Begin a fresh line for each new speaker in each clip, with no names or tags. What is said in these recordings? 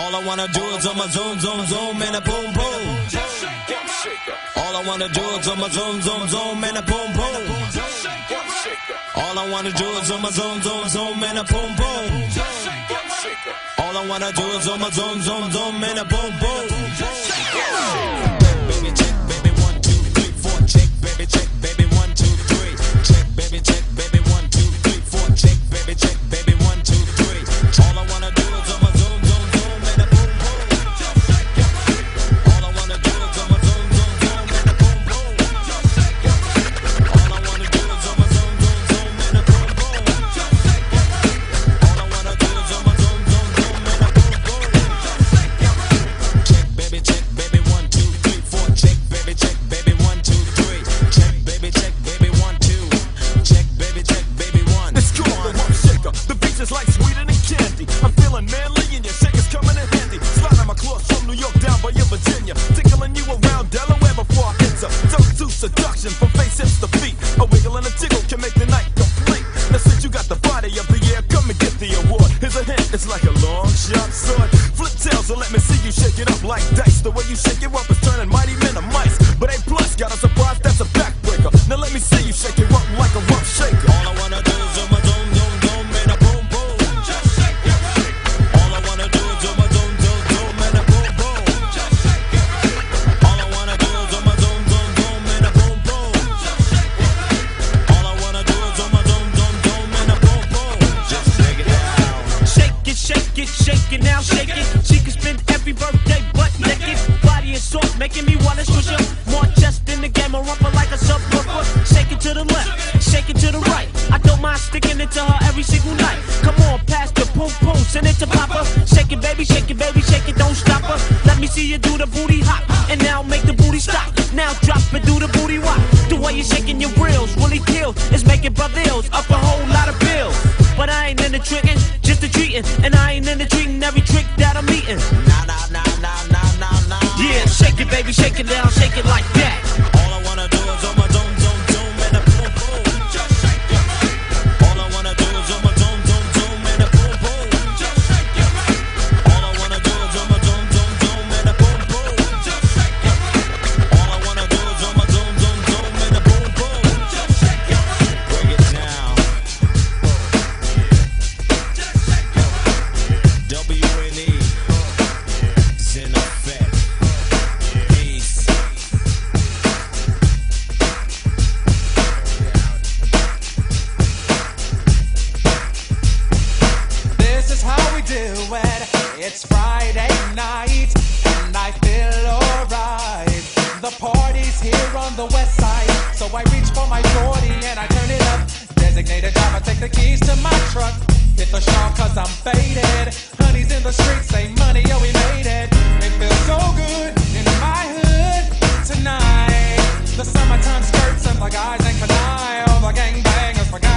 All I wanna do is on my zoom, zoom, zoom, and a boom, boom. All I wanna do is on my zoom, zoom, zoom, and a boom, boom. All I wanna do is on my zoom, zoom, zoom, and a boom, boom. All I wanna do is on my zoom, zoom, zoom, and a boom, boom.
It's like a long shot son. Flip tails, so let me see you shake it up like dice. The way you shake it up is turning mighty men to mice. But A plus got us a
is
soft, making me wanna switch up. More chest in the game, I rumble like a subwoofer. Shake it to the left, shake it to the right. I don't mind sticking it to her every single night. Come on, pass the boom boom, send it to Papa. Shake it, baby, shake it, baby, shake it, don't stop her. Let me see you do the booty hop, and now make the booty stop. Now drop and do the booty walk. The way you're shaking your grills, really kill. It's making brother up a whole lot of bills. But I ain't into tricking, just a treating, and I ain't into treating every trick Baby, shake it down, shake it like that.
It's
Friday night and I feel alright. The party's here on the west side, so I reach for my 40 and I turn it up. Designated driver, take the keys to my truck. Hit the shop cause I'm faded. Honey's in the streets, say money, yo, we made it. It feels so good in my hood tonight. The summertime skirts and the guys in Kanai, all the gangbangers.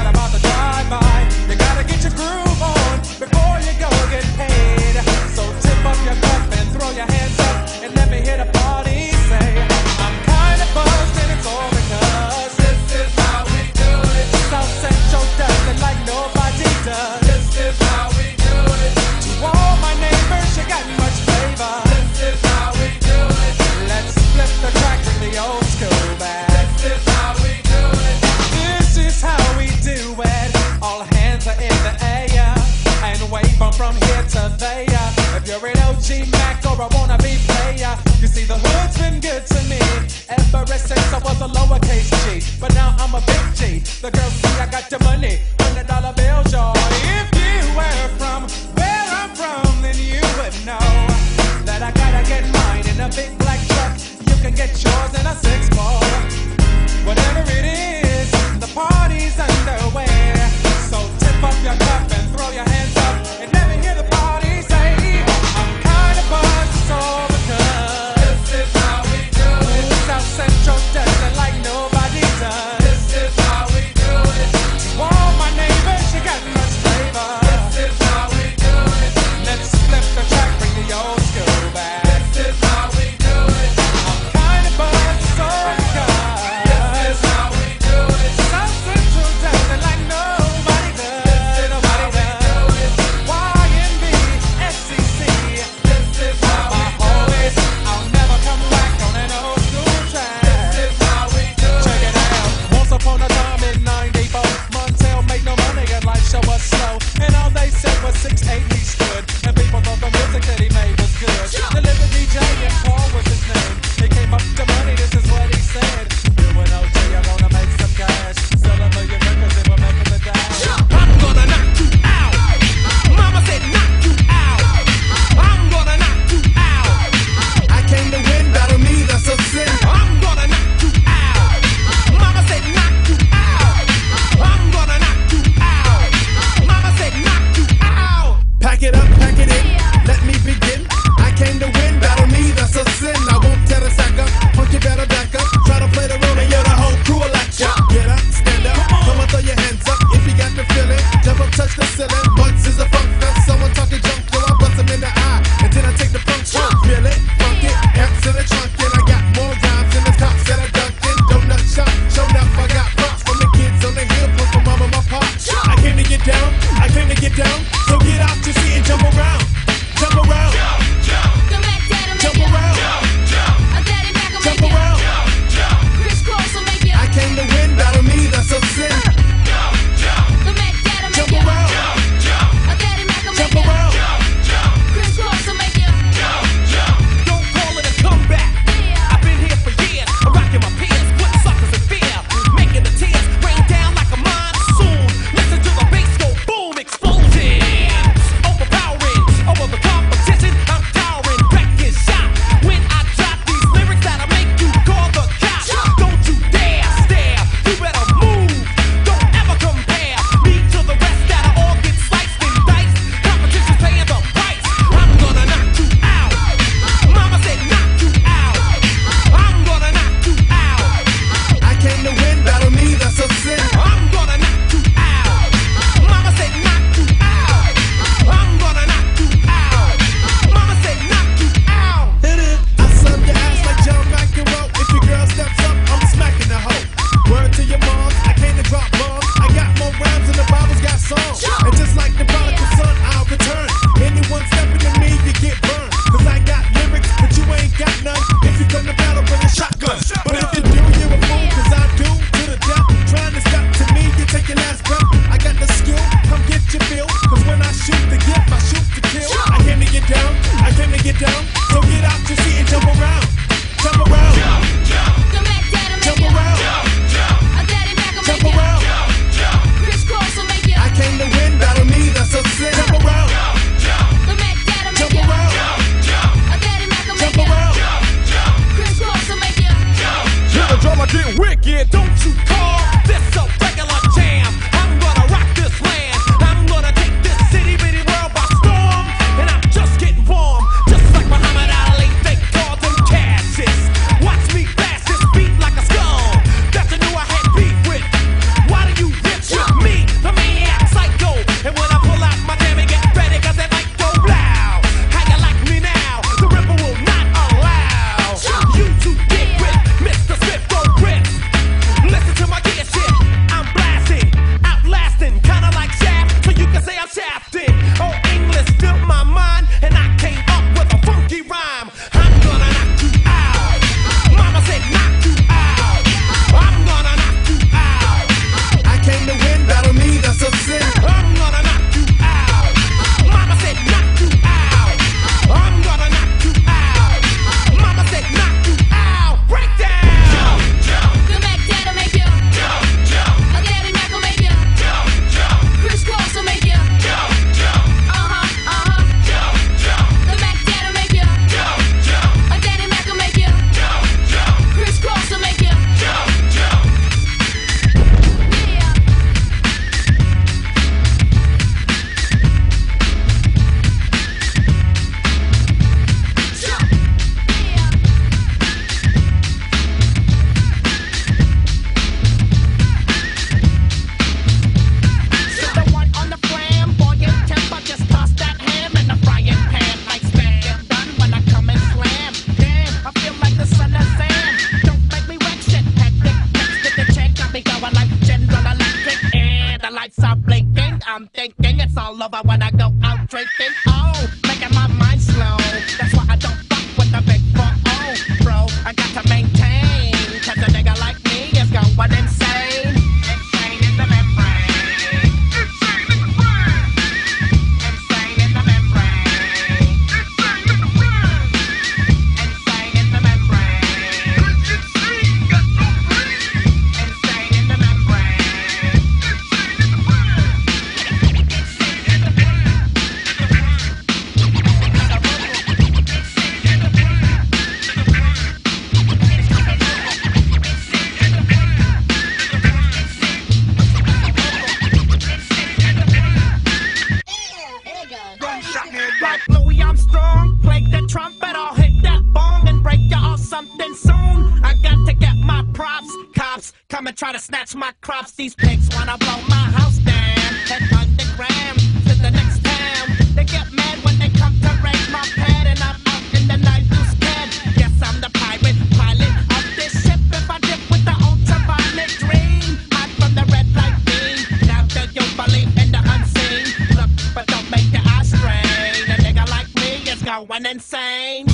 Something soon. I got to get my props, cops come and try to snatch my crops. These pigs wanna blow my house down. Head underground to the next town. They get mad when they come to raid my pad, and I'm out in the night who's scared. Yes, I'm the pirate pilot of this ship. If I dip with the ultraviolet dream, hot from the red light beam. Now that you believe in the unseen, look, but don't make your eyes strain. A nigga like me is going. Insane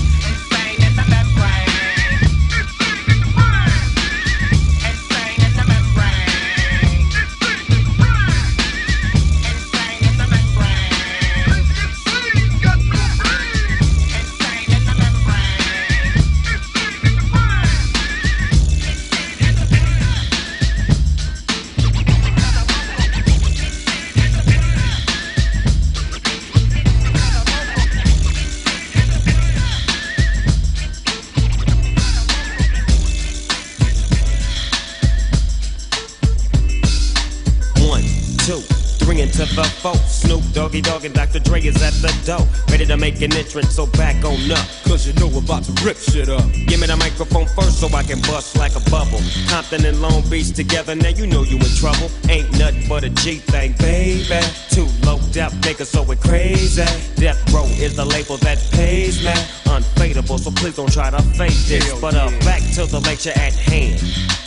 make an entrance, so back on up.
Cause you know we're about to rip shit up.
Give me the microphone first so I can bust like a bubble. Compton and Long Beach together, now you know you in trouble. Ain't nothing but a G thing, baby. Too low death niggas, so it crazy. Death Row is the label that pays me. Unfadable, so please don't try to fake this.
Hell
but uh,
yeah.
back to the lecture at hand.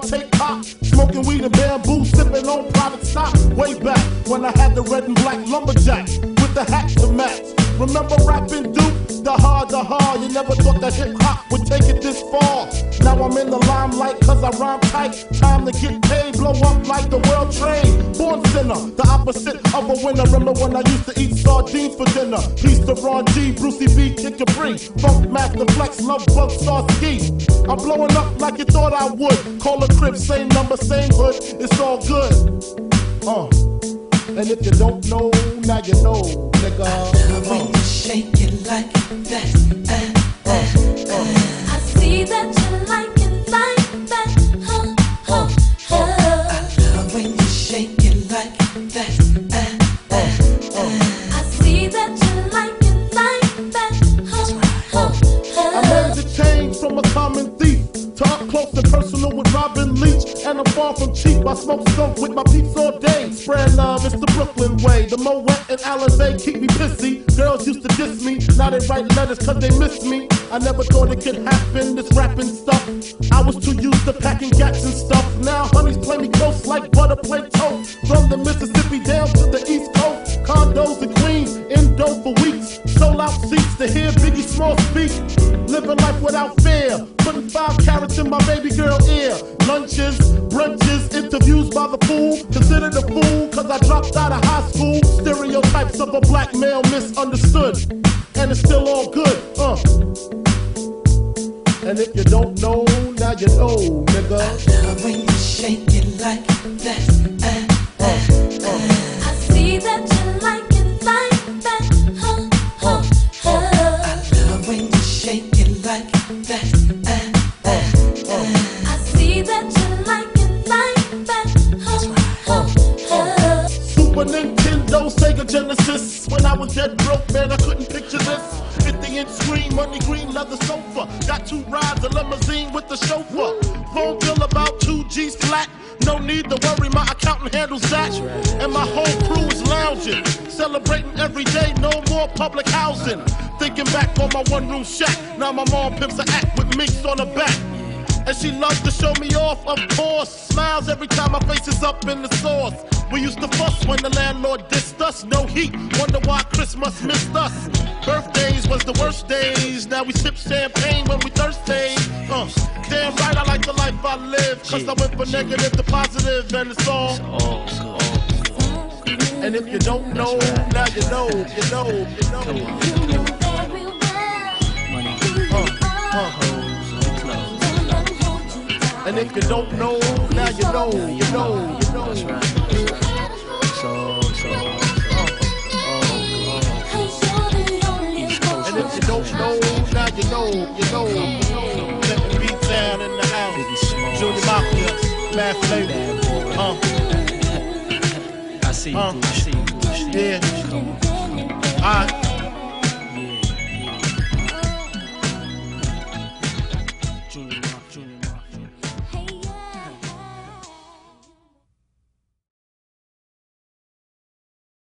Till my pop. Smoking weed and Bambu, sipping on private stock. Way back when I had the red and black lumberjack with the hat to match. Remember rapping Duke? The hard, the hard. You never thought that hip hop would take it Now I'm in the limelight cause I rhyme tight. Time to get paid, blow up like the world trade. Born sinner, the opposite of a winner. Remember when I used to eat sardines for dinner? Peace to Ron G, Brucey B, Kid Capri. Funkmaster Flex, Lovebug, Star Ski. I'm blowing up like you thought I would. Call a crib, same number, same hood. It's all good. Uh. And if you don't know, now you know, nigga. Uh.
Shake it like that.
Far from cheap. I smoke skunk with my peeps all day. Spread love, it's the Brooklyn way. The Moet and Alizé keep me pissy. Girls used to diss me. Now they write letters cause they miss me. I never thought it could happen, this rapping stuff. I was too used to packing gats and stuff. Now honeys play me close like butter play toast. From the Mississippi down to the East Coast. Condos and Queens, indo for weeks. Sold out seats to hear Biggie Small speak. Living life without fear. Putting five carats in my baby girl ear. Lunches, brunches, interviews by the pool. Considered a fool cause I dropped out of high school. Stereotypes of a black male misunderstood. And it's still all good, uh. And if you don't know, now you know, nigga.
I
love when you shake it like that.
Thinking back on my one room shack. Now my mom pimps a act with minks on her back. And she loves to show me off, of course. Smiles every time my face is up in the sauce. We used to fuss when the landlord dissed us. No heat, wonder why Christmas missed us. Birthdays was the worst days. Now we sip champagne when we thirsty. Uh, damn right, I like the life I live. Cause I went from negative to positive, and it's all. And if you don't know, now you know, you know, you know. Uh, uh. And if you don't know, now you know, you know, you know.
So, so,
And if you don't know, now you know, you know. Let me beat down in the house. Junior Mafia, Mad Flavor. Uh,
I see you,
Uh.
boo. I see you, boo.
yeah. Alright.